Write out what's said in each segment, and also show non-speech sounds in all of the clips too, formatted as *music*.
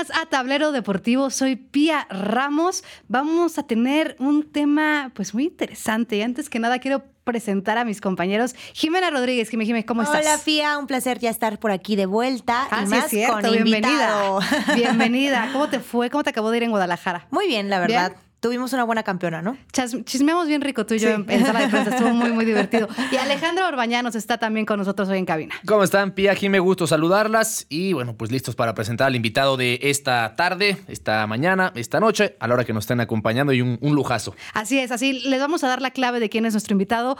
más a Tablero Deportivo. Soy Pía Ramos. Vamos a tener un tema pues muy interesante. Y antes que nada quiero presentar a mis compañeros. Jimena Rodríguez, Jimena, Jimena, ¿cómo estás? Hola, Pía, un placer ya estar por aquí de vuelta. Ah, y sí, más es cierto, con bienvenida. invitado. Bienvenida. *laughs* ¿Cómo te fue? ¿Cómo te acabó de ir en Guadalajara? Muy bien, la verdad. Tuvimos una buena campeona, ¿no? Chas- Chismeamos bien rico tú y yo Sí. en, en sala de prensa. Estuvo muy, muy divertido. *laughs* Y Alejandro Orbañanos está también con nosotros hoy en cabina. ¿Cómo están, Pía? Aquí me gusto saludarlas y bueno, pues listos para presentar al invitado de esta tarde, esta mañana, esta noche, a la hora que nos estén acompañando y un, un lujazo. Así es, así les vamos a dar la clave de quién es nuestro invitado.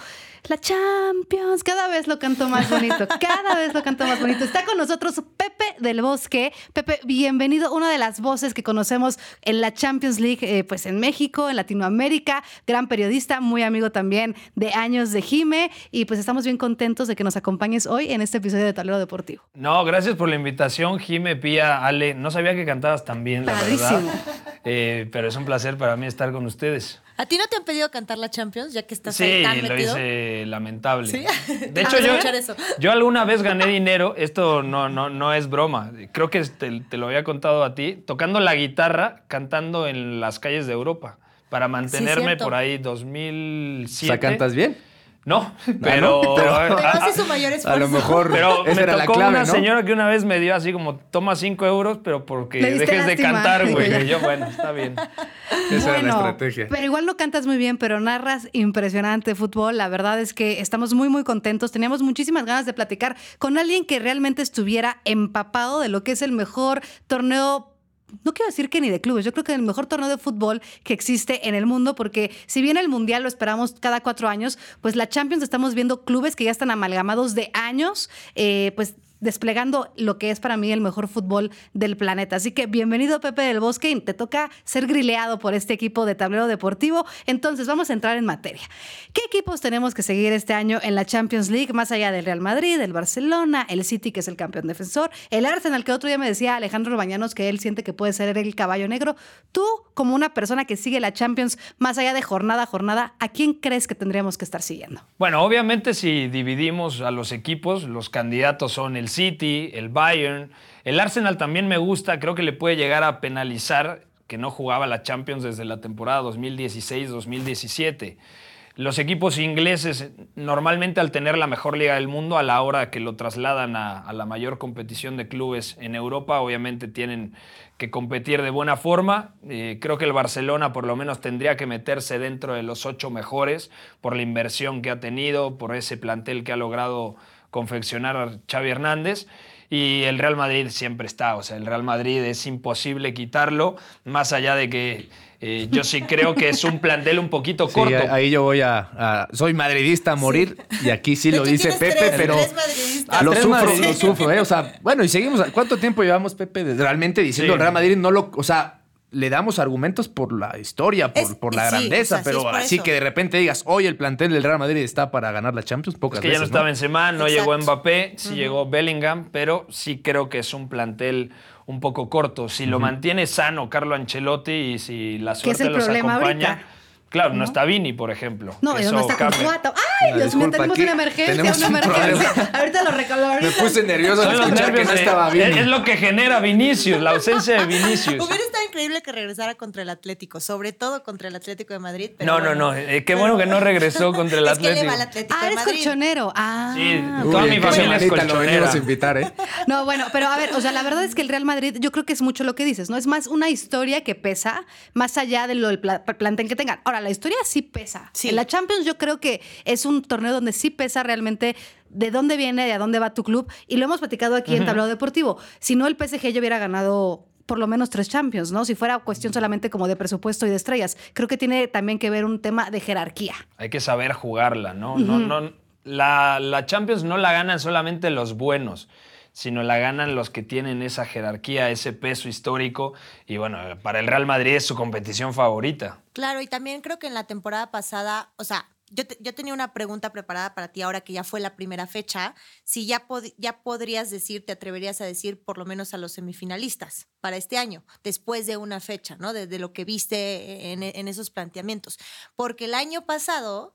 La Champions, cada vez lo canto más bonito, *laughs* cada vez lo canto más bonito. Está con nosotros Pepe del Bosque. Pepe, bienvenido, una de las voces que conocemos en la Champions League, eh, pues en México, en Latinoamérica, gran periodista, muy amigo también de años de Jime y pues estamos bien contentos de que nos acompañes hoy en este episodio de Tablero Deportivo. No, gracias por la invitación, Jime, Pía, Ale. No sabía que cantabas tan bien, la Padrísimo. verdad. Eh, pero es un placer para mí estar con ustedes. ¿A ti no te han pedido cantar la Champions, ya que estás Sí, ahí tan lo metido? hice lamentable. ¿Sí? De *laughs* hecho, yo, escuchar eso. yo alguna vez gané dinero, esto no, no, no es broma, creo que te, te lo había contado a ti, tocando la guitarra, cantando en las calles de Europa, para mantenerme por ahí O 2007. sea, ¿cantas bien? No, *laughs* pero... ¿no? Pero- Pero hace su mayor esfuerzo. A lo mejor Pero esa me era la tocó clave, una ¿no? señora que una vez me dio así como, toma cinco euros, pero porque dejes de cantar, güey. *laughs* Yo, bueno, está bien. Esa era la Bueno, estrategia. Pero igual no cantas muy bien, pero narras impresionante fútbol. La verdad es que estamos muy, muy contentos. Teníamos muchísimas ganas de platicar con alguien que realmente estuviera empapado de lo que es el mejor torneo. No quiero decir que ni de clubes, yo creo que el mejor torneo de fútbol que existe en el mundo, porque si bien el Mundial lo esperamos cada cuatro años, pues la Champions estamos viendo clubes que ya están amalgamados de años, eh, pues desplegando lo que es para mí el mejor fútbol del planeta. Así que bienvenido Pepe del Bosque te toca ser grileado por este equipo de tablero deportivo. Entonces vamos a entrar en materia. ¿Qué equipos tenemos que seguir este año en la Champions League? Más allá del Real Madrid, el Barcelona, el City que es el campeón defensor, el Arsenal que otro día me decía Alejandro Bañanos que él siente que puede ser el caballo negro. Tú como una persona que sigue la Champions más allá de jornada a jornada, ¿a quién crees que tendríamos que estar siguiendo? Bueno, obviamente si dividimos a los equipos, los candidatos son el City, el Bayern, el Arsenal también me gusta, creo que le puede llegar a penalizar que no jugaba la Champions desde la temporada 2016-2017. Los equipos ingleses normalmente al tener la mejor liga del mundo a la hora que lo trasladan a, la mayor competición de clubes en Europa, obviamente tienen que competir de buena forma. Eh, creo que el Barcelona por lo menos tendría que meterse dentro de los ocho mejores por la inversión que ha tenido, por ese plantel que ha logrado confeccionar Xavi Hernández. Y el Real Madrid siempre está, o sea, el Real Madrid es imposible quitarlo, más allá de que eh, yo sí creo que es un plantel un poquito Sí, corto. ahí yo voy a, a- Soy madridista a morir y aquí sí lo dice Pepe, tres- pero... tres. Ah, lo tres sufro, lo sufro, ¿eh? O sea, bueno, y seguimos. ¿Cuánto tiempo llevamos, Pepe, realmente diciendo Sí. el Real Madrid no lo. O sea, le damos argumentos por la historia, por, Es- por la sí, grandeza, o sea, sí pero así eso. que de repente digas, hoy el plantel del Real Madrid está para ganar la Champions, pocas Es que ya no estaba Benzema, no llegó. Mbappé, sí llegó Bellingham, pero sí creo que es un plantel un poco corto. Si lo mantiene sano Carlo Ancelotti y si la ¿Qué es suerte el los problema acompaña. ahorita? Claro, no, está Vini, por ejemplo. No, ¿y Eso dónde está. Courtois? ¡Ay, Dios mío! Tenemos aquí una emergencia, tenemos una un emergencia. problema. *laughs* Ahorita lo recolo. Me puse nervioso al escuchar que no estaba es, bien. es lo que genera Vinicius, la ausencia de *laughs* Vinicius. Hubiera estado increíble que regresara contra el Atlético, sobre todo contra el Atlético de Madrid. pero No, no, bueno. no, eh, qué bueno que no regresó contra el *laughs* Es que le Atlético. va al Atlético Ah, de eres Madrid. colchonero. Ah. Sí, Uy, toda ¿en mi familia es lo colchonera. a invitar, ¿eh? *laughs* No, bueno, pero a ver, o sea, la verdad es que el Real Madrid, yo creo que es mucho lo que dices, ¿no? Es más una historia que pesa, más allá de lo del pla- plantel que tengan. Ahora, la historia sí pesa. Sí. En la Champions yo creo que es un torneo donde sí pesa realmente de dónde viene, de a dónde va tu club. Y lo hemos platicado aquí en Tablado Deportivo. Si no, el PSG ya hubiera ganado por lo menos tres Champions, ¿no? Si fuera cuestión solamente como de presupuesto y de estrellas. Creo que tiene también que ver un tema de jerarquía. Hay que saber jugarla, ¿no? no, no la, la Champions no la ganan solamente los buenos, sino la ganan los que tienen esa jerarquía, ese peso histórico. Y bueno, para el Real Madrid es su competición favorita. Claro, y también creo que en la temporada pasada, o sea, yo, te- yo tenía una pregunta preparada para ti ahora que ya fue la primera fecha. Si ya, pod- ya podrías decir, te atreverías a decir por lo menos a los semifinalistas para este año, después de una fecha, ¿no? De, de lo que viste en, en esos planteamientos. Porque el año pasado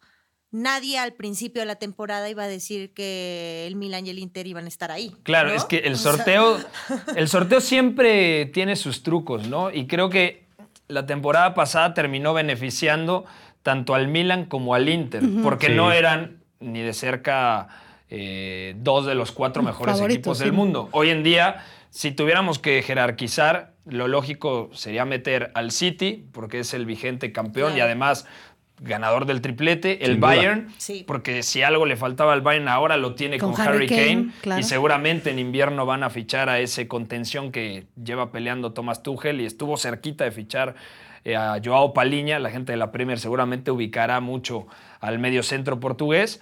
nadie al principio de la temporada iba a decir que el Milan y el Inter iban a estar ahí. Claro, ¿no? es que el sorteo, *laughs* el sorteo siempre tiene sus trucos, ¿no? Y creo que la temporada pasada terminó beneficiando tanto al Milan como al Inter, porque Sí. no eran ni de cerca eh, dos de los cuatro mejores Favoritos, equipos sí. del mundo. Hoy en día, si tuviéramos que jerarquizar, lo lógico sería meter al City, porque es el vigente campeón y además ganador del triplete, el duda. Bayern, Sí. porque si algo le faltaba al Bayern ahora lo tiene Con con, Harry Harry Kane, Kane, claro. y seguramente en invierno van a fichar a ese contención que lleva peleando Thomas Tuchel y estuvo cerquita de fichar eh, a Joao Paliña. La gente de la Premier seguramente ubicará mucho al medio centro portugués.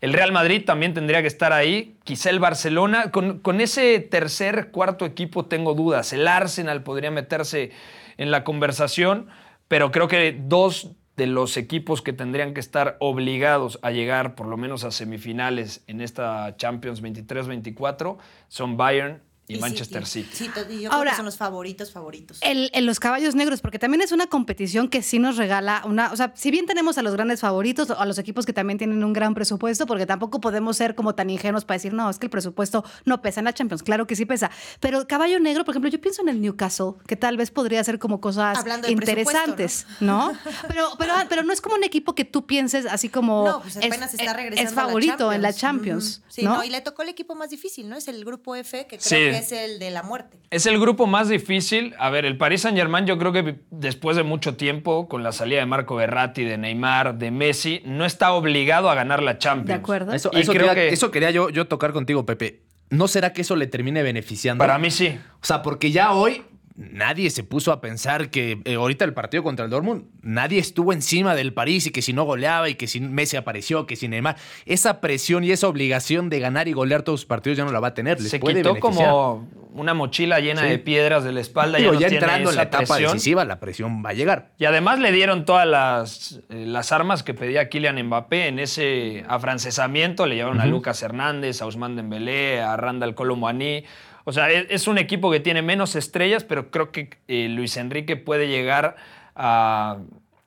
El Real Madrid también tendría que estar ahí. Quizá el Barcelona. Con, con ese tercer, cuarto equipo tengo dudas. El Arsenal podría meterse en la conversación, pero creo que dos de los equipos que tendrían que estar obligados a llegar por lo menos a semifinales en esta Champions 23-24 son Bayern y, Manchester City. Sí, to- y yo creo Ahora- que son los favoritos, favoritos. El, en los caballos negros, porque también es una competición que sí nos regala una. O sea, si bien tenemos a los grandes favoritos, a los equipos que también tienen un gran presupuesto, porque tampoco podemos ser como tan ingenuos para decir, no, es que el presupuesto no pesa en la Champions. Claro que sí pesa. Pero caballo negro, por ejemplo, yo pienso en el Newcastle, que tal vez podría ser como cosas Hablando interesantes, ¿no? Pero, pero, pero no es como un equipo que tú pienses así como. No, pues apenas es, está es- regresando es favorito a la en la Champions. Sí, ¿no? no, y le tocó el equipo más difícil, ¿no? Es el grupo F, que creo Sí. que es el de la muerte. Es el grupo más difícil. A ver, el Paris Saint Germain, yo creo que después de mucho tiempo, con la salida de Marco Verratti, de Neymar, de Messi, no está obligado a ganar la Champions. De acuerdo. Eso, Y eso creo quería, que- eso quería yo, yo tocar contigo, Pepe. ¿No será que eso le termine beneficiando? Para mí sí. O sea, porque ya hoy nadie se puso a pensar que eh, ahorita el partido contra el Dortmund, nadie estuvo encima del París y que si no goleaba y que si Messi apareció, que si Neymar. Esa presión y esa obligación de ganar y golear todos los partidos ya no la va a tener. Les Se puede quitó beneficiar. como una mochila llena Sí. de piedras de la espalda. Digo, ya, no ya tiene entrando en la etapa presión. decisiva, la presión va a llegar. Y además le dieron todas las, eh, las armas que pedía Kylian Mbappé en ese afrancesamiento. Le llevaron a Lucas Hernández, a Ousmane Dembélé, a Randall Colomboani. O sea, es, es un equipo que tiene menos estrellas, pero creo que eh, Luis Enrique puede llegar a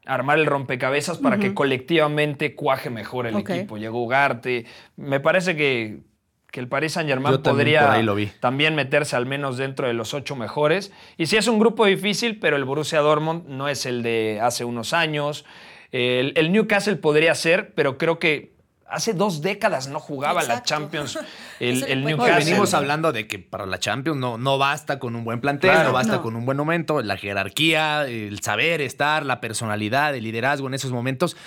armar el rompecabezas para que colectivamente cuaje mejor el equipo. Llegó Ugarte. Me parece que, que el Paris Saint-Germain Yo también podría lo vi. también meterse al menos dentro de los ocho mejores. Y sí es un grupo difícil, pero el Borussia Dortmund no es el de hace unos años. El, el Newcastle podría ser, pero creo que hace dos décadas no jugaba la. Champions *laughs* el, el No, Newcastle. venimos hablando de que para la Champions no, no basta con un buen plantel, Claro. no basta No. con un buen momento, la jerarquía, el saber estar, la personalidad, el liderazgo en esos momentos.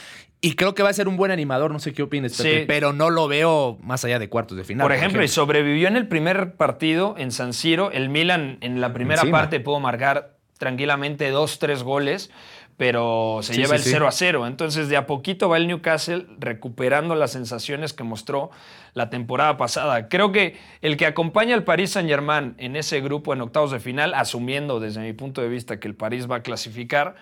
Y creo que va a ser un buen animador, no sé qué opines, Pepe, Sí. pero no lo veo más allá de cuartos de final. Por ejemplo, y sobrevivió en el primer partido en San Siro. El Milan en la primera Encima. parte pudo marcar tranquilamente dos, tres goles, pero se Sí, lleva sí, el sí. 0 a 0. Entonces, de a poquito va el Newcastle recuperando las sensaciones que mostró la temporada pasada. Creo que el que acompaña al Paris Saint-Germain en ese grupo en octavos de final, asumiendo desde mi punto de vista que el París va a clasificar,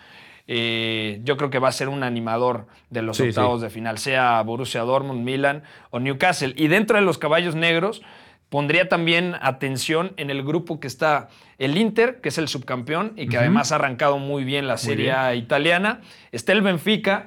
eh, yo creo que va a ser un animador de los Sí, octavos sí. de final, sea Borussia Dortmund, Milan o Newcastle. Y dentro de los caballos negros, pondría también atención en el grupo que está el Inter, que es el subcampeón y que además ha arrancado muy bien la Serie A italiana. Está el Benfica,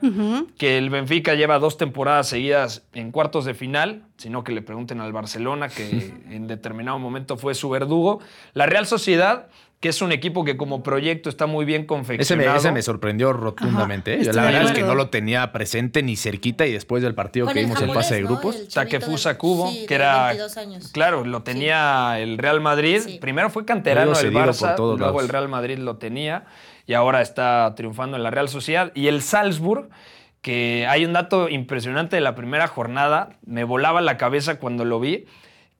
que el Benfica lleva dos temporadas seguidas en cuartos de final, sino que le pregunten al Barcelona, que *laughs* en determinado momento fue su verdugo. La Real Sociedad, que es un equipo que como proyecto está muy bien Ese me, confeccionado. ese me sorprendió rotundamente. Ajá, ¿eh? la verdad es que no lo tenía presente ni cerquita y después del partido Con que el vimos el japonés, pase de ¿no? grupos. El chavito Takefusa Kubo, sí, que era. 22 años. Claro, lo tenía el Real Madrid. Sí. Primero fue canterano del Barça, todos luego lados. el Real Madrid lo tenía y ahora está triunfando en la Real Sociedad. Y el Salzburg, que hay un dato impresionante de la primera jornada, me volaba la cabeza cuando lo vi,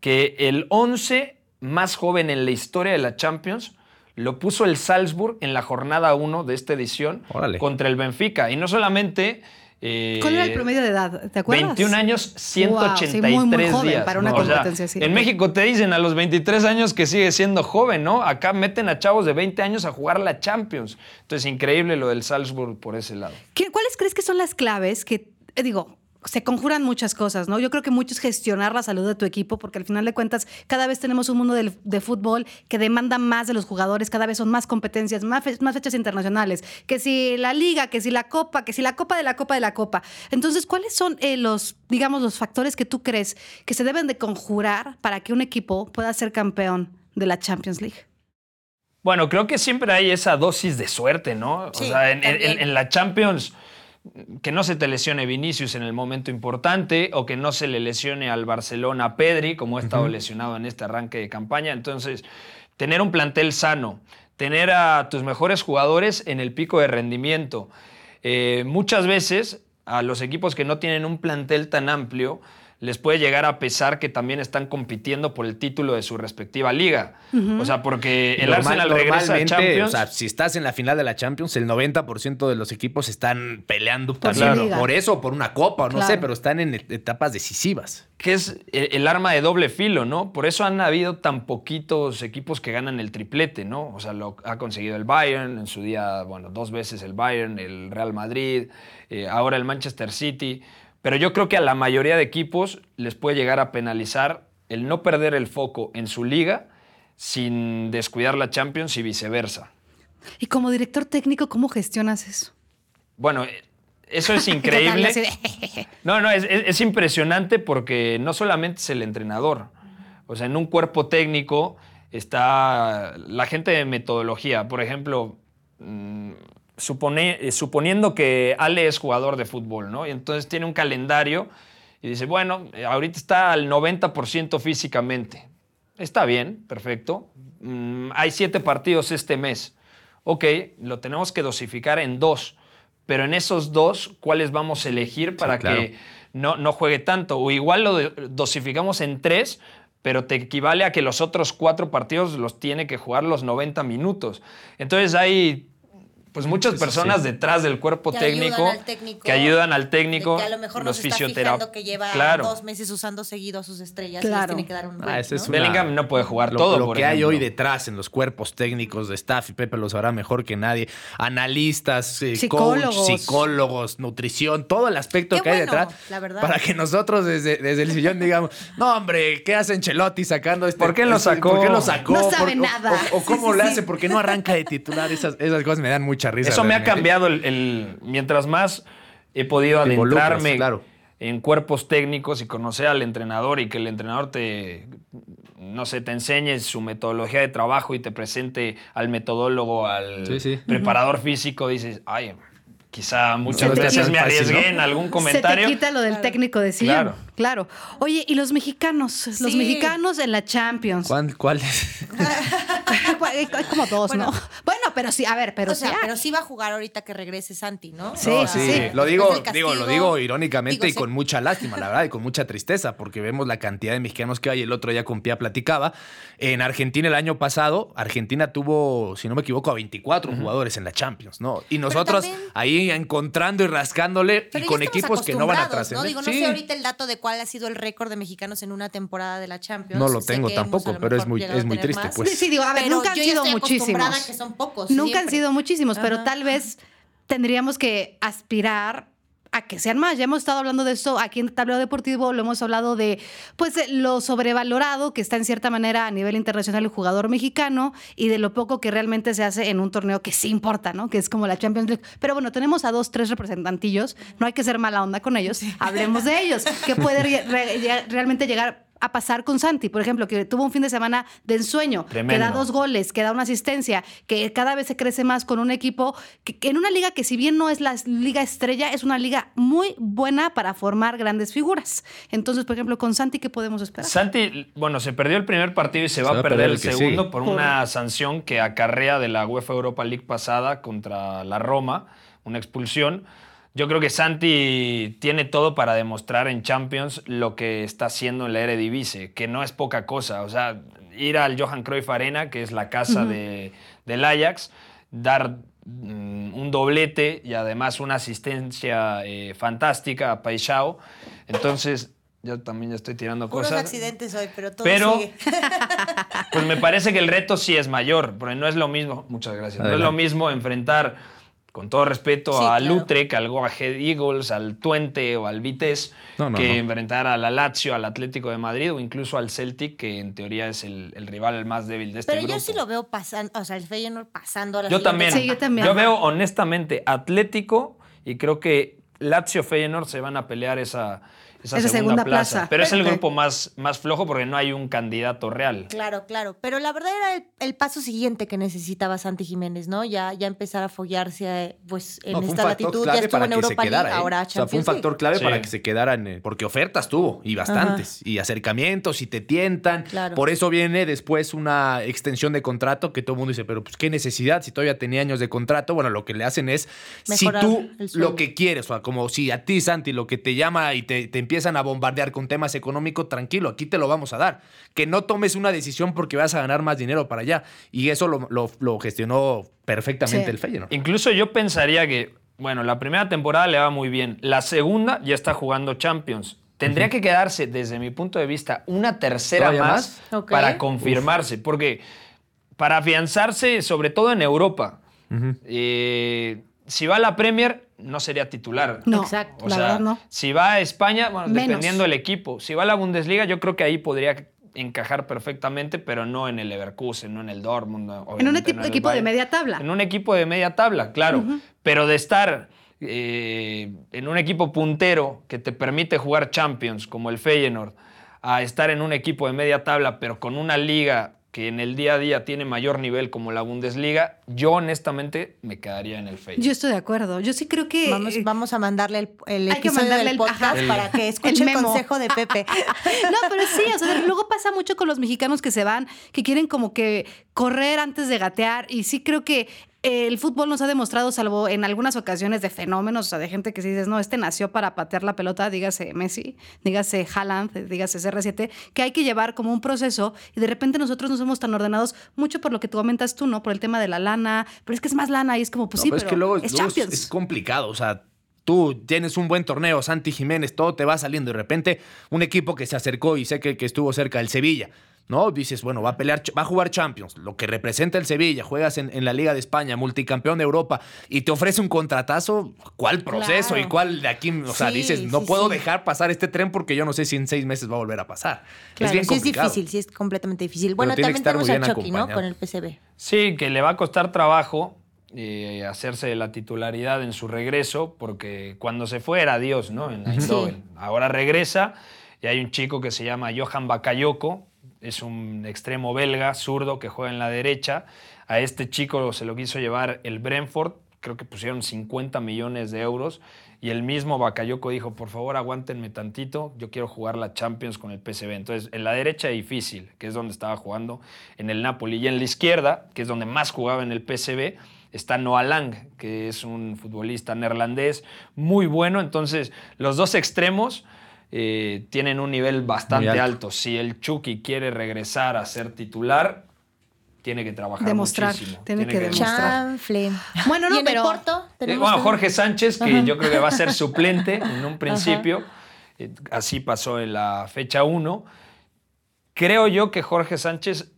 que el 11 más joven en la historia de la Champions lo puso el Salzburg en la jornada 1 de esta edición Órale. contra el Benfica. Y no solamente... eh, ¿Cuál era el promedio de edad? ¿Te acuerdas? 21 años, Wow, 183 sí, muy, muy joven días. para una ¿no? O sea, competencia así. En México te dicen a los 23 años que sigue siendo joven, ¿no? Acá meten a chavos de 20 años a jugar la Champions. Entonces, increíble lo del Salzburg por ese lado. ¿Qué- ¿Cuáles crees que son las claves que, eh, digo, se conjuran muchas cosas, ¿no? Yo creo que mucho es gestionar la salud de tu equipo, porque al final de cuentas cada vez tenemos un mundo de, de fútbol que demanda más de los jugadores, cada vez son más competencias, más, fe- más fechas internacionales, que si la liga, que si la copa, que si la copa de la copa de la copa. Entonces, ¿cuáles son eh, los, digamos, los factores que tú crees que se deben de conjurar para que un equipo pueda ser campeón de la Champions League? Bueno, creo que siempre hay esa dosis de suerte, ¿no? Sí, o sea, en, en la Champions, que no se te lesione Vinicius en el momento importante o que no se le lesione al Barcelona Pedri, como ha estado lesionado en este arranque de campaña. Entonces, tener un plantel sano, tener a tus mejores jugadores en el pico de rendimiento. Eh, muchas veces a los equipos que no tienen un plantel tan amplio les puede llegar a pesar que también están compitiendo por el título de su respectiva liga. O sea, porque el Normal- Arsenal regresa a Champions. O sea, si estás en la final de la Champions, el 90% de los equipos están peleando Por por eso, por una copa, o no Claro. sé, pero están en et- etapas decisivas. que es el, el arma de doble filo, ¿no? Por eso han habido tan poquitos equipos que ganan el triplete, ¿no? O sea, lo ha conseguido el Bayern, en su día, bueno, dos veces el Bayern, el Real Madrid, eh, ahora el Manchester City. Pero yo creo que a la mayoría de equipos les puede llegar a penalizar el no perder el foco en su liga sin descuidar la Champions y viceversa. Y como director técnico, ¿cómo gestionas eso? Bueno, eh, eso es *laughs* increíble. *laughs* No, no, es, es- es impresionante porque no solamente es el entrenador. O sea, en un cuerpo técnico está la gente de metodología. Por ejemplo, mm, supone- eh, suponiendo que Ale es jugador de fútbol, ¿no? Y entonces tiene un calendario y dice, bueno, eh, ahorita está al 90% físicamente. Está bien, perfecto. Mm, hay siete partidos este mes. Ok, lo tenemos que dosificar en dos. Pero en esos dos, ¿cuáles vamos a elegir para claro. que no, no juegue tanto? O igual lo dosificamos en tres, pero te equivale a que los otros cuatro partidos los tiene que jugar los 90 minutos. Entonces hay pues muchas personas detrás del cuerpo Que técnico, ayudan al técnico, que ayudan al técnico, que a lo mejor los nos está fisiotera- fijando que lleva Claro. dos meses usando seguido a sus estrellas y Claro. les tiene que dar un Ah, break, ese es ¿no? una- Bellingham no puede jugar lo, todo, Lo por que hay hoy detrás en los cuerpos técnicos de staff, y Pepe lo sabrá mejor que nadie, analistas, eh, Psicólogos. coach, psicólogos, nutrición, todo el aspecto Qué que hay detrás. la verdad. Para que nosotros desde, desde el sillón digamos, *laughs* no hombre, ¿qué hace Ancelotti sacando este? ¿Por qué lo este- sacó? ¿Por qué lo sacó? No sabe ¿Por- o- nada. O, cómo sí, lo sí. hace? ¿Por qué no arranca de titular? Esas, esas cosas me dan mucha risa. Eso me ha cambiado el, el- mientras más he podido Te adentrarme claro. en cuerpos técnicos y conocer al entrenador y que el entrenador te no sé, te enseñe su metodología de trabajo y te presente al metodólogo, al Sí, sí. preparador físico, dices, ay, quizá muchas Se veces me arriesgué fácil, ¿no? en algún Se comentario. te quita lo del técnico de sillón. Claro. Claro. Oye, ¿y los mexicanos? Los Sí. mexicanos en la Champions. ¿Cuál, cuál *laughs* *laughs* como dos, Bueno. ¿no? Pero sí, a ver, pero o sea, sí. pero sí va a jugar ahorita que regrese Santi, ¿no? Sí, No, sí. sí, Lo digo, digo, lo digo irónicamente digo, y con mucha lástima, la verdad, y con mucha tristeza, porque vemos la cantidad de mexicanos que hay. El otro día con Pia platicaba. En Argentina el año pasado, Argentina tuvo, si no me equivoco, a 24 jugadores en la Champions, ¿no? Y nosotros también- ahí encontrando y rascándole y con equipos que no van a trascender. ¿no? Digo, no Sí. sé ahorita el dato de cuál ha sido el récord de mexicanos en una temporada de la Champions. No lo tengo tampoco, pero es muy- es muy triste, más. pues. Sí, sí, digo, a ver, Pero nunca han sido muchísimos. que son pocos. Nunca han sido muchísimos, pero Ajá. tal vez tendríamos que aspirar a que sean más. Ya hemos estado hablando de esto aquí en Tablero Deportivo, lo hemos hablado de pues de lo sobrevalorado que está en cierta manera a nivel internacional el jugador mexicano y de lo poco que realmente se hace en un torneo que sí importa, ¿no? Que es como la Champions League. Pero bueno, tenemos a dos, tres representantillos, no hay que ser mala onda con ellos, hablemos de ellos, que puede re- re- realmente llegar a pasar con Santi, por ejemplo, que tuvo un fin de semana de ensueño, que Tremendo. da dos goles, que da una asistencia, que cada vez se crece más con un equipo, que, que en una liga que si bien no es la liga estrella, es una liga muy buena para formar grandes figuras. Entonces, por ejemplo, con Santi, ¿qué podemos esperar? Santi, bueno, se perdió el primer partido y se, va, a perder el, que segundo sigue. por una sanción que acarrea de la UEFA Europa League pasada contra la Roma, una expulsión. Yo creo que Santi tiene todo para demostrar en Champions lo que está haciendo en la Eredivisie, que no es poca cosa. O sea, ir al Johan Cruyff Arena, que es la casa de, del Ajax, dar mm, un doblete y además una asistencia eh, fantástica a Paixão. Entonces, yo también ya estoy tirando Puros cosas. accidentes hoy, pero todo Pero- sigue. *laughs* Pues me parece que el reto sí es mayor, porque no es lo mismo, muchas gracias, no es lo mismo enfrentar con todo respeto Sí, al claro. Utrecht, al Go Ahead Eagles, al Twente o al Vitesse, No, no, que no. enfrentar a la Lazio, al Atlético de Madrid o incluso al Celtic, que en teoría es el, el rival más débil de este Pero grupo. yo sí lo veo pasando, o sea, el Feyenoord pasando a la Yo también. Sí, yo también. Yo veo honestamente Atlético y creo que Lazio Feyenoord se van a pelear esa, esa, Esa segunda, segunda plaza. plaza. Pero es el grupo más, más flojo porque no hay un candidato real. Claro, claro. Pero la verdad era el, el paso siguiente que necesitaba Santi Jiménez, ¿no? Ya, ya empezar a foguearse eh, pues, en No, esta latitud. Ya estuvo para en que se Europa League, quedara, ¿eh? ahora O sea, fue un League. factor clave Sí. para que se quedaran, eh, porque ofertas tuvo y bastantes, y acercamientos y te tientan. Claro. Por eso viene después una extensión de contrato que todo el mundo dice, pero pues qué necesidad si todavía tenía años de contrato. Bueno, lo que le hacen es, Mejorar si tú lo que quieres, o sea, como si a ti, Santi, lo que te llama y te, te empiezan a bombardear con temas económicos, tranquilo, aquí te lo vamos a dar. Que no tomes una decisión porque vas a ganar más dinero para allá. Y eso lo, lo- lo gestionó perfectamente Sí. el Feyenoord. Incluso yo pensaría que, bueno, la primera temporada le va muy bien. La segunda ya está jugando Champions. Tendría que quedarse, desde mi punto de vista, una tercera ¿Todavía más, para confirmarse. Porque para afianzarse, sobre todo en Europa, eh, si va a la Premier, no sería titular. No, Exacto. O la sea, verdad no. si va a España, bueno, Menos. dependiendo del equipo. Si va a la Bundesliga, yo creo que ahí podría encajar perfectamente, pero no en el Leverkusen, no en el Dortmund. no- En un equipo, no el equipo de media tabla. En un equipo de media tabla, claro. Pero de estar eh, en un equipo puntero que te permite jugar Champions, como el Feyenoord, a estar en un equipo de media tabla, pero con una liga que en el día a día tiene mayor nivel como la Bundesliga, yo honestamente me quedaría en el Feyenoord. Yo estoy de acuerdo. Yo sí creo que. Vamos, eh, vamos a mandarle el, el Hay que episodio mandarle del el- podcast ajá. para que escuche el, consejo de Pepe. *laughs* No, pero sí, o sea, luego pasa mucho con los mexicanos que se van, que quieren como que correr antes de gatear. Y sí creo que el fútbol nos ha demostrado, salvo en algunas ocasiones de fenómenos, o sea, de gente que si dices, no, este nació para patear la pelota, dígase Messi, dígase Haaland, dígase CR7, que hay que llevar como un proceso y de repente nosotros no somos tan ordenados, mucho por lo que tú comentas tú, ¿no? Por el tema de la lana, pero es que es más lana y es como, pues No, sí, pero pero es que luego, es luego es- Champions. es complicado. O sea, tú tienes un buen torneo, Santi Jiménez, todo te va saliendo. y De repente, un equipo que se acercó y sé que, que estuvo cerca, el Sevilla. ¿No? Dices, bueno, va a pelear, va a jugar Champions, lo que representa el Sevilla, juegas en, en la Liga de España, multicampeón de Europa, y te ofrece un contratazo, ¿cuál proceso? Claro. ¿Y cuál de aquí? O sea, Sí, dices, no sí, puedo sí. dejar pasar este tren porque yo no sé si en seis meses va a volver a pasar. Claro, es bien sí es difícil, sí es completamente difícil. Bueno, también tenemos a bien Chucky, ¿no? Con el PCB. Sí, que le va a costar trabajo eh, hacerse de la titularidad en su regreso, porque cuando se fue era Dios, ¿no? En Eindhoven. Ahora regresa y hay un chico que se llama Johan Bakayoko, es un extremo belga, zurdo, que juega en la derecha. A este chico se lo quiso llevar el Brentford, creo que pusieron 50 millones de euros. Y el mismo Bakayoko dijo, por favor aguántenme tantito, yo quiero jugar la Champions con el PSV. Entonces, en la derecha difícil, que es donde estaba jugando en el Napoli. Y en la izquierda, que es donde más jugaba en el PSV, está Noah Lang, que es un futbolista neerlandés muy bueno. Entonces, los dos extremos eh, tienen un nivel bastante alto. alto. Si el Chucky quiere regresar a ser titular, tiene que trabajar Demostrar, muchísimo. tiene que demostrar. Chanfle. *laughs* Bueno, no, y en pero- el Porto Eh, bueno, Jorge Sánchez, que yo creo que va a ser suplente en un principio. Eh, Así pasó en la fecha 1. Creo yo que Jorge Sánchez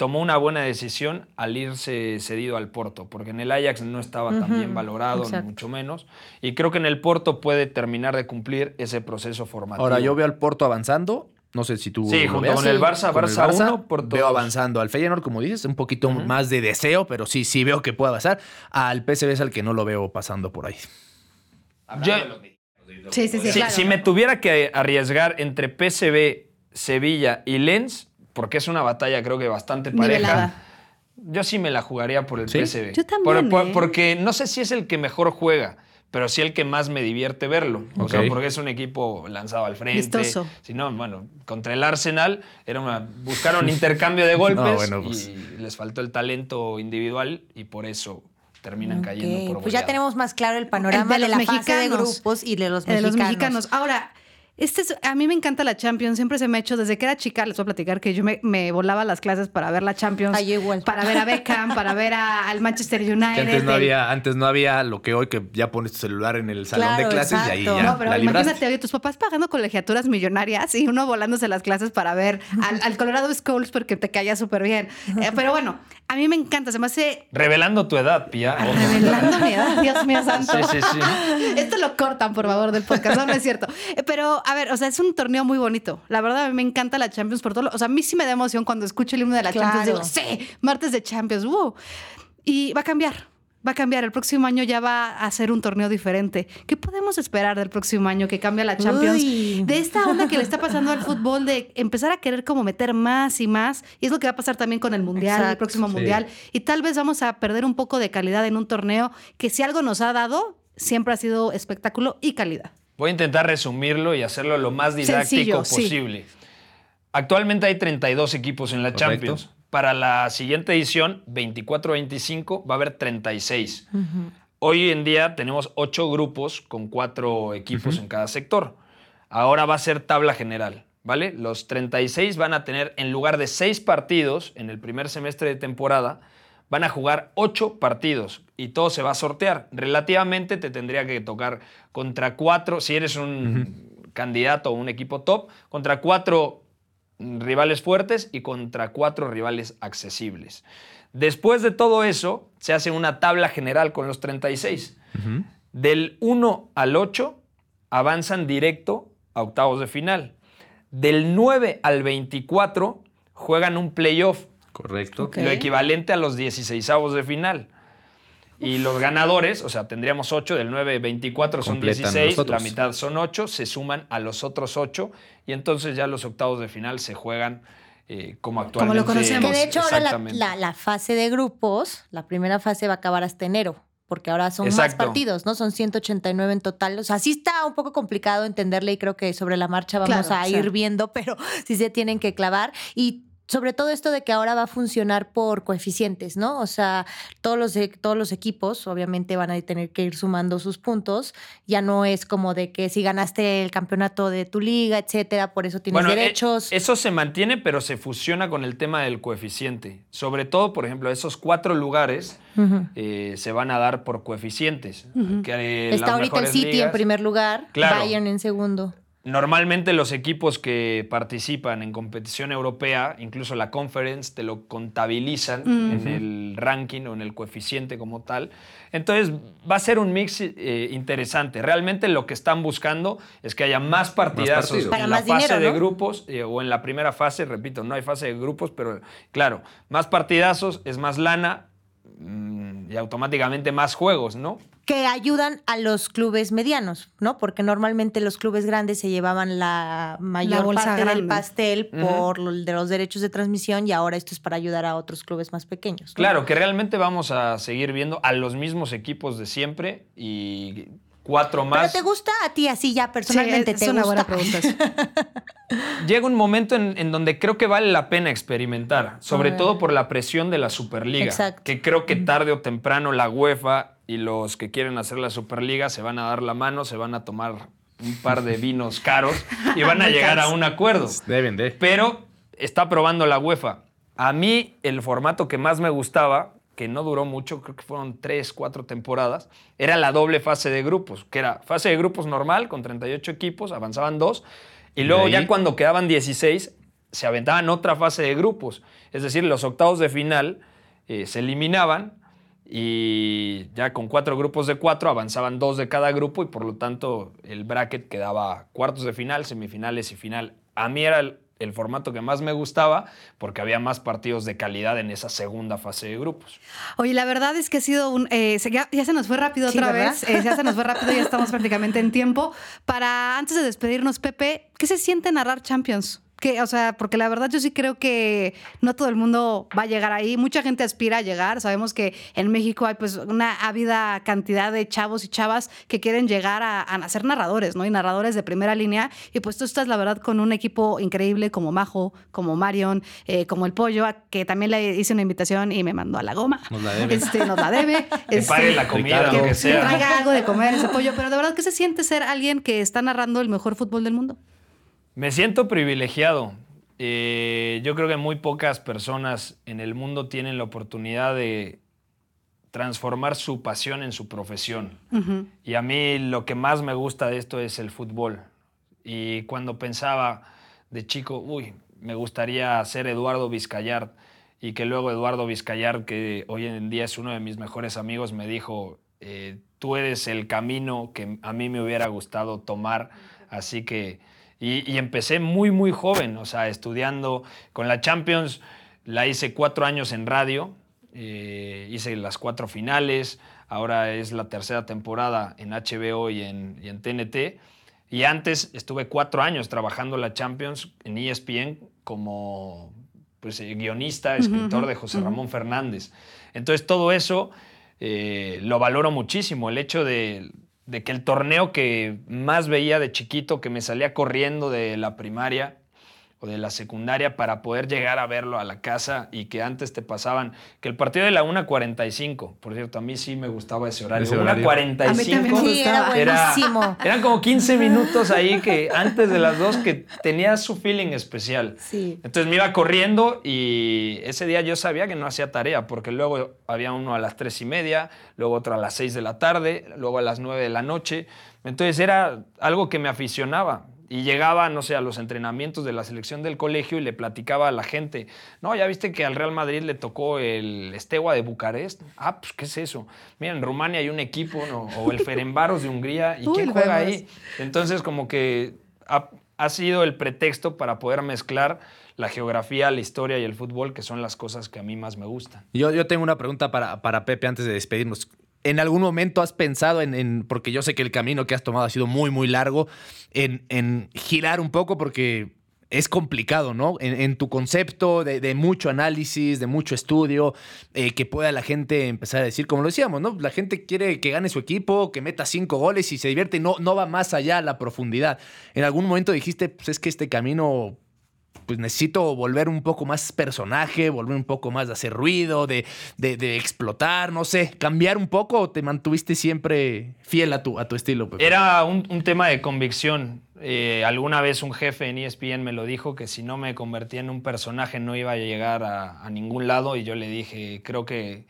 tomó una buena decisión al irse cedido al Porto, porque en el Ajax no estaba tan bien valorado, ni mucho menos. Y creo que en el Porto puede terminar de cumplir ese proceso formativo. Ahora, yo veo al Porto avanzando. No sé si tú. Sí, junto veas. con el Barça, Con el Barça 1, Porto Veo 2. avanzando al Feyenoord, como dices, un poquito más de deseo, pero sí, sí veo que puede avanzar. Al PSV es al que no lo veo pasando por ahí. Yo- Sí, sí, sí, si, claro. si me tuviera que arriesgar entre PSV, Sevilla y Lens, porque es una batalla creo que bastante pareja, Nivelada. yo sí me la jugaría por el ¿Sí? PSV. Yo también, Por- por- ¿eh? Porque no sé si es el que mejor juega, pero sí el que más me divierte verlo. O sea, porque es un equipo lanzado al frente. Vistoso. Si no, bueno, contra el Arsenal era una, buscaron intercambio de *laughs* golpes No, bueno, pues. y les faltó el talento individual y por eso terminan cayendo por Pues ya tenemos más claro el panorama El de, de la fase de mexicanos. grupos y de los de mexicanos. los mexicanos. Ahora, Este es- a mí me encanta la Champions, siempre se me ha hecho, desde que era chica, les voy a platicar que yo me, me volaba a las clases para ver la Champions. Ah, yo igual. Para ver a Beckham, para ver a- al Manchester United. *laughs* Que antes no, había, antes no había lo que hoy que ya pones tu celular en el salón Claro, de clases y ahí ya No, pero la imagínate, oye, tus papás pagando colegiaturas millonarias y uno volándose las clases para ver al, al Colorado Schools porque te caía súper bien. Eh, pero bueno, a mí me encanta, se me hace Revelando tu edad, Pia. ojo. revelando mi edad, Dios mío santo. Sí, sí, sí. Esto lo cortan, por favor, del podcast. No, no es cierto. Pero, a ver, o sea, es un torneo muy bonito. La verdad, a mí me encanta la Champions por todo. lo- O sea, a mí sí me da emoción cuando escucho el himno de la Claro. Champions. Digo, sí, martes de Champions. ¡wow! Y va a cambiar. Va a cambiar. El próximo año ya va a ser un torneo diferente. ¿Qué podemos esperar del próximo año que cambia la Champions? Uy. De esta onda que le está pasando al fútbol, de empezar a querer como meter más y más. Y es lo que va a pasar también con el Mundial, el próximo Sí. Mundial. Y tal vez vamos a perder un poco de calidad en un torneo que si algo nos ha dado, siempre ha sido espectáculo y calidad. Voy a intentar resumirlo y hacerlo lo más didáctico Sencillo, sí. posible. Actualmente hay 32 equipos en la Correcto. Champions. Para la siguiente edición, 24-25, va a haber 36. Hoy en día tenemos 8 grupos con 4 equipos en cada sector. Ahora va a ser tabla general, ¿vale? Los 36 van a tener, en lugar de 6 partidos en el primer semestre de temporada, van a jugar 8 partidos y todo se va a sortear. Relativamente te tendría que tocar contra 4, si eres un candidato o un equipo top, contra 4 rivales fuertes y contra 4 rivales accesibles. Después de todo eso, se hace una tabla general con los 36. Del 1 al 8 avanzan directo a octavos de final. Del 9 al 24 juegan un playoff, Correcto. Lo equivalente a los 16 de final. Y los ganadores, o sea, tendríamos 8, del 9 al 24 son Completan 16, los otros. la mitad son 8, se suman a los otros 8 y entonces ya los octavos de final se juegan eh, como actualmente. conocemos. Que de hecho ahora la, Exactamente. la- la fase de grupos, la primera fase va a acabar hasta enero, porque ahora son Exacto. más partidos, ¿no? Son 189 en total. O sea, sí está un poco complicado entenderle y creo que sobre la marcha vamos Claro, a ir viendo, pero *laughs* sí se tienen que clavar. Y sobre todo esto de que ahora va a funcionar por coeficientes, ¿no? O sea, todos los, e- todos los equipos obviamente van a tener que ir sumando sus puntos. Ya no es como de que si ganaste el campeonato de tu liga, etcétera, por eso tienes Bueno, eh, derechos. eso se mantiene, pero se fusiona con el tema del coeficiente. Sobre todo, por ejemplo, esos cuatro lugares eh, se van a dar por coeficientes. que, eh, Está ahorita el City en primer lugar, Claro. Bayern en segundo. Normalmente los equipos que participan en competición europea, incluso la conference, te lo contabilizan en el ranking o en el coeficiente como tal. Entonces va a ser un mix eh, interesante. Realmente lo que están buscando es que haya más partidazos partidos. en la más fase dinero, de grupos eh, o en la primera fase, repito, no hay fase de grupos, pero claro, más partidazos es más lana mm, y automáticamente más juegos, ¿no? Que ayudan a los clubes medianos, ¿no? Porque normalmente los clubes grandes se llevaban la mayor parte del pastel por lo de los derechos de transmisión y ahora esto es para ayudar a otros clubes más pequeños. ¿no? Claro, que realmente vamos a seguir viendo a los mismos equipos de siempre y cuatro Pero más. te gusta a ti así ya personalmente, Sí, es ¿te una gusta? buena pregunta. *laughs* eso. Llega un momento en, en donde creo que vale la pena experimentar, sobre todo por la presión de la Superliga, Exacto. que creo que tarde o temprano la UEFA y los que quieren hacer la Superliga se van a dar la mano, se van a tomar un par de vinos *laughs* caros y van a llegar a un acuerdo. Deben de. Pero está probando la UEFA. A mí el formato que más me gustaba, que no duró mucho, creo que fueron tres, cuatro temporadas, era la doble fase de grupos, que era fase de grupos normal con 38 equipos, avanzaban dos, y luego ya cuando quedaban 16 se aventaban otra fase de grupos. Es decir, los octavos de final eh, se eliminaban y ya con cuatro grupos de cuatro avanzaban dos de cada grupo y por lo tanto el bracket quedaba cuartos de final, semifinales y final. A mí era el, el formato que más me gustaba porque había más partidos de calidad en esa segunda fase de grupos. Oye, la verdad es que ha sido un. eh, se- ya, ya se nos fue rápido Sí, otra ¿verdad? vez. eh, ya se nos fue rápido, ya estamos *laughs* prácticamente en tiempo. Para antes de despedirnos, Pepe, ¿qué se siente narrar Champions? Que, o sea, porque la verdad yo sí creo que no todo el mundo va a llegar ahí. Mucha gente aspira a llegar. Sabemos que en México hay pues una ávida cantidad de chavos y chavas que quieren llegar a, a ser narradores, ¿no? Y narradores de primera línea. Y pues tú estás, la verdad, con un equipo increíble como Majo, como Marion, eh, como El Pollo, a que también le hice una invitación y me mandó a la goma. Nos la debe. Este, nos la debe. *laughs* Que Este, pague la comida, Ricardo. lo que que sea. traiga algo de comer ese pollo. Pero de verdad, ¿qué se siente ser alguien que está narrando el mejor fútbol del mundo? Me siento privilegiado. Eh, yo creo que muy pocas personas en el mundo tienen la oportunidad de transformar su pasión en su profesión. Y a mí lo que más me gusta de esto es el fútbol. Y cuando pensaba de chico, uy, me gustaría ser Eduardo Vizcayart, y que luego Eduardo Vizcayart, que hoy en día es uno de mis mejores amigos, me dijo, eh, tú eres el camino que a mí me hubiera gustado tomar, así que... Y, y empecé muy, muy joven, o sea, estudiando con la Champions, la hice cuatro años en radio, eh, hice las cuatro finales, ahora es la tercera temporada en HBO y en, y en TNT. Y antes estuve cuatro años trabajando la Champions en ESPN como pues, eh, guionista, escritor de José Ramón Fernández. Entonces todo eso eh, lo valoro muchísimo, el hecho de, de que el torneo que más veía de chiquito, que me salía corriendo de la primaria, o de la secundaria para poder llegar a verlo a la casa y que antes te pasaban, que el partido de la 1.45, por cierto, a mí sí me gustaba ese horario. Ese horario. 1.45. A mí también me Sí, era Era- eran como 15 minutos ahí que antes de las dos que tenía su feeling especial. Sí. Entonces me iba corriendo y ese día yo sabía que no hacía tarea porque luego había uno a las tres y media, luego otro a las 6 de la tarde, luego a las 9 de la noche. Entonces era algo que me aficionaba. Y llegaba, no sé, a los entrenamientos de la selección del colegio y le platicaba a la gente, no, ya viste que al Real Madrid le tocó el Estegua de Bucarest. Ah, pues, ¿qué es eso? Mira, en Rumania hay un equipo, ¿no? O el Ferenbaros de Hungría. ¿Y Uy, quién juega vemos. ahí? Entonces, como que ha, ha sido el pretexto para poder mezclar la geografía, la historia y el fútbol, que son las cosas que a mí más me gustan. Yo, yo tengo una pregunta para, para Pepe antes de despedirnos. ¿En algún momento has pensado en, porque yo sé que el camino que has tomado ha sido muy, muy largo, en, en girar un poco porque es complicado, ¿no? En, tu concepto de, de mucho análisis, de mucho estudio, eh, que pueda la gente empezar a decir, como lo decíamos, ¿no? La gente quiere que gane su equipo, que meta cinco goles y se divierte, y no, no va más allá a la profundidad. En algún momento dijiste, pues es que este camino pues necesito volver un poco más personaje, volver un poco más de hacer ruido, de, de- de explotar, no sé, cambiar un poco o te mantuviste siempre fiel a tu, a tu estilo. Pepe? Era un, un tema de convicción. Eh, alguna vez un jefe en ESPN me lo dijo, que si no me convertía en un personaje no iba a llegar a, a ningún lado y yo le dije, creo que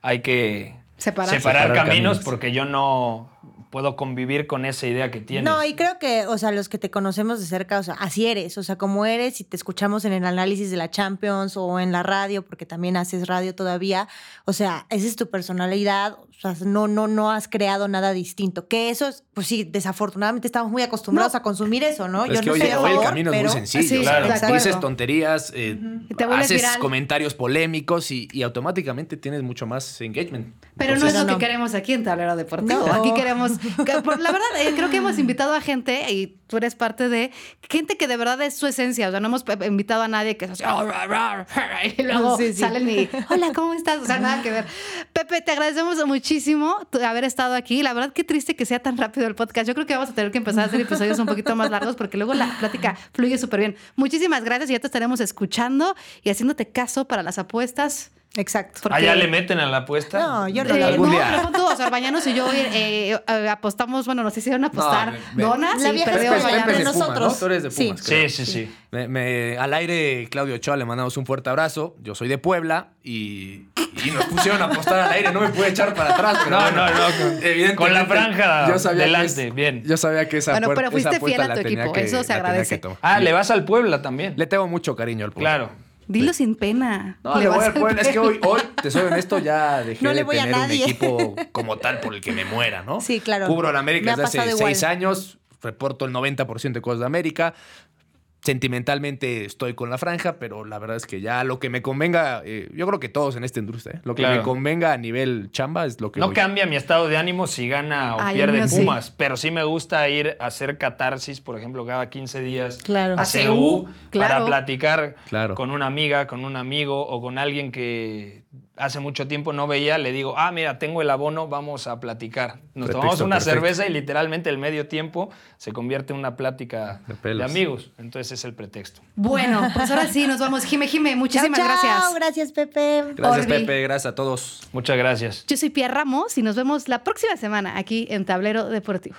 hay que Separar. separar Separar caminos caminos. porque yo no puedo convivir con esa idea que tienes. No, y creo que, o sea, los que te conocemos de cerca, o sea, así eres, o sea, como eres y te escuchamos en el análisis de la Champions o en la radio, porque también haces radio todavía, o sea, esa es tu personalidad, o sea, no, no, no has creado nada distinto. Que eso, es, pues sí, desafortunadamente estamos muy acostumbrados No. a consumir eso, ¿no? es Yo que no hoy, a hoy el camino es pero- muy sencillo. Sí, claro. de dices tonterías, eh, te vuelves haces viral. comentarios polémicos y, y automáticamente tienes mucho más engagement. Pero no Entonces, es lo no. que queremos aquí en Tablero Deportivo. No. Aquí queremos. La verdad, eh, creo que hemos invitado a gente, y tú eres parte de gente que de verdad es su esencia. O sea, no hemos invitado a nadie que es así. "Oh, ra, ra, ra", *laughs* y luego Sí, sí. salen y. Hola, ¿cómo estás? O sea, nada que ver. Pepe, te agradecemos muchísimo haber estado aquí. La verdad, qué triste que sea tan rápido el podcast. Yo creo que vamos a tener que empezar a hacer episodios un poquito más largos porque luego la plática fluye súper bien. Muchísimas gracias y ya te estaremos escuchando y haciéndote caso para las apuestas. Exacto. Porque- ¿Allá le meten a la apuesta? No, yo no Eh, Algún no, día. sea, Arbañanos y yo eh, eh, apostamos, bueno, nos hicieron apostar No, me- me- donas La y perdió Arbañanos. nosotros. ¿no? Tú eres de Sí. Pumas, creo. Sí, sí, sí. Me- me- al aire, Claudio Ochoa, le mandamos un fuerte abrazo. Yo soy de Puebla y, y nos pusieron a apostar al aire. No me pude echar para atrás, pero No, bueno, no, no, evidentemente, con la franja yo sabía que delante, es- bien. Yo sabía que esa Bueno, pero fuiste esa apuesta fiel a la tu tenía equipo, que- eso se agradece. que tomar. Ah, le vas al Puebla también. Le tengo mucho cariño al Puebla. Claro. Dilo sin pena. No, le voy Puebla. Es que hoy, hoy, *laughs* te soy honesto, ya dejé No le de a tener un equipo como tal por el que me muera, ¿no? Sí, claro. Cubro la América desde hace igual. seis años, reporto el 90% de cosas de América. Sentimentalmente estoy con la franja, pero la verdad es que ya lo que me convenga, eh, yo creo que todos en esta industria, ¿eh? lo que Claro. me convenga a nivel chamba es lo que No voy. cambia mi estado de ánimo si gana o Ay, pierde sí. Pumas, pero sí me gusta ir a hacer catarsis, por ejemplo, cada 15 días Claro. a CU claro. para platicar Claro. con una amiga, con un amigo o con alguien que hace mucho tiempo no veía, le digo, ah, mira, tengo el abono, vamos a platicar. Nos Pretexto tomamos una perfecto. cerveza y literalmente el medio tiempo se convierte en una plática De amigos. Entonces es el pretexto. Bueno, *laughs* pues ahora sí, nos vamos. Jime, Jime, muchísimas Chao, chao. gracias. Gracias, Pepe. Gracias, Orbi. Pepe. Gracias a todos. Muchas gracias. Yo soy Pierre Ramos y nos vemos la próxima semana aquí en Tablero Deportivo.